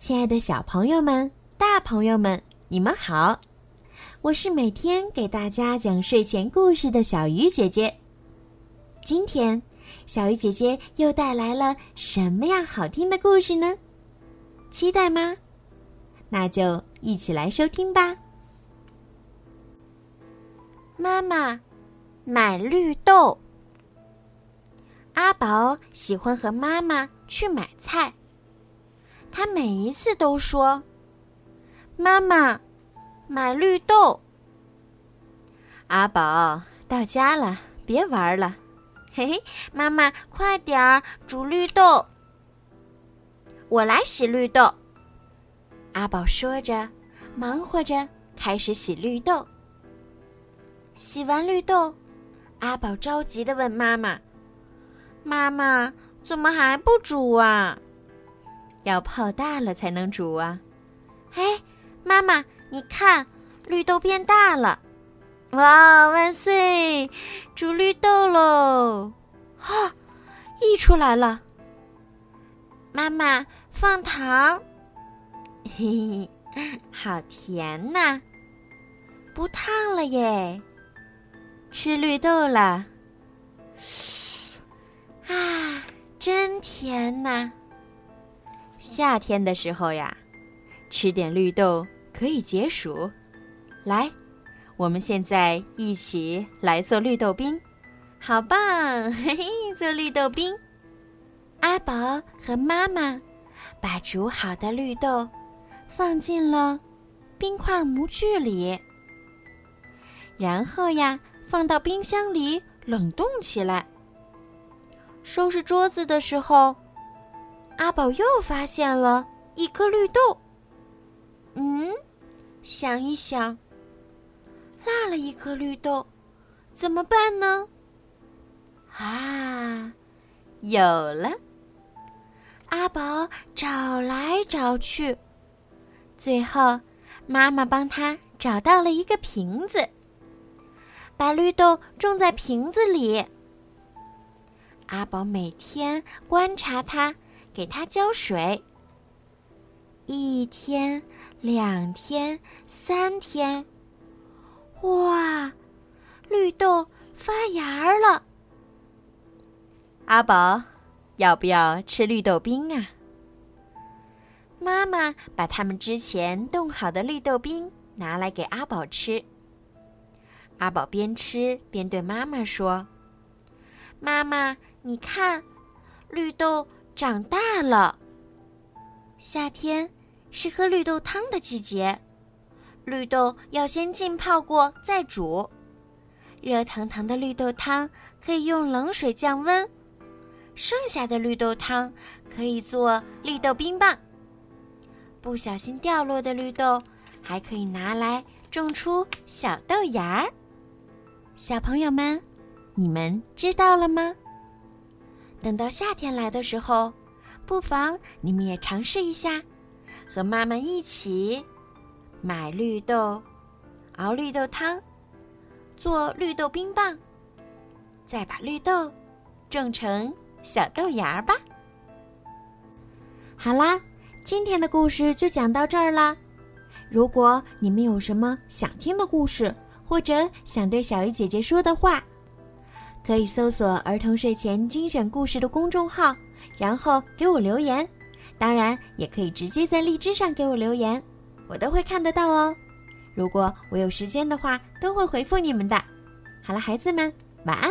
亲爱的小朋友们、大朋友们，你们好！我是每天给大家讲睡前故事的小鱼姐姐。今天，小鱼姐姐又带来了什么样好听的故事呢？期待吗？那就一起来收听吧。妈妈买绿豆。阿宝喜欢和妈妈去买菜。他每一次都说：“妈妈，买绿豆。”阿宝到家了，别玩了，嘿嘿，妈妈快点儿煮绿豆，我来洗绿豆。阿宝说着，忙活着开始洗绿豆。洗完绿豆，阿宝着急的问妈妈：“妈妈，怎么还不煮啊？”要泡大了才能煮啊！哎，妈妈，你看，绿豆变大了！哇，万岁！煮绿豆喽！哈，溢出来了。妈妈放糖，嘿嘿，好甜呐！不烫了耶！吃绿豆了，啊，真甜呐！夏天的时候呀，吃点绿豆可以解暑。来，我们现在一起来做绿豆冰，好棒！嘿嘿，做绿豆冰。阿宝和妈妈把煮好的绿豆放进了冰块模具里，然后呀，放到冰箱里冷冻起来。收拾桌子的时候。阿宝又发现了一颗绿豆。嗯，想一想，落了一颗绿豆，怎么办呢？啊，有了！阿宝找来找去，最后妈妈帮他找到了一个瓶子，把绿豆种在瓶子里。阿宝每天观察它。给它浇水。一天，两天，三天，哇，绿豆发芽了。阿宝，要不要吃绿豆冰啊？妈妈把他们之前冻好的绿豆冰拿来给阿宝吃。阿宝边吃边对妈妈说：“妈妈，你看，绿豆。”长大了。夏天是喝绿豆汤的季节，绿豆要先浸泡过再煮。热腾腾的绿豆汤可以用冷水降温，剩下的绿豆汤可以做绿豆冰棒。不小心掉落的绿豆还可以拿来种出小豆芽儿。小朋友们，你们知道了吗？等到夏天来的时候，不妨你们也尝试一下，和妈妈一起买绿豆，熬绿豆汤，做绿豆冰棒，再把绿豆种成小豆芽吧。好啦，今天的故事就讲到这儿啦。如果你们有什么想听的故事，或者想对小鱼姐姐说的话，可以搜索“儿童睡前精选故事”的公众号，然后给我留言。当然，也可以直接在荔枝上给我留言，我都会看得到哦。如果我有时间的话，都会回复你们的。好了，孩子们，晚安。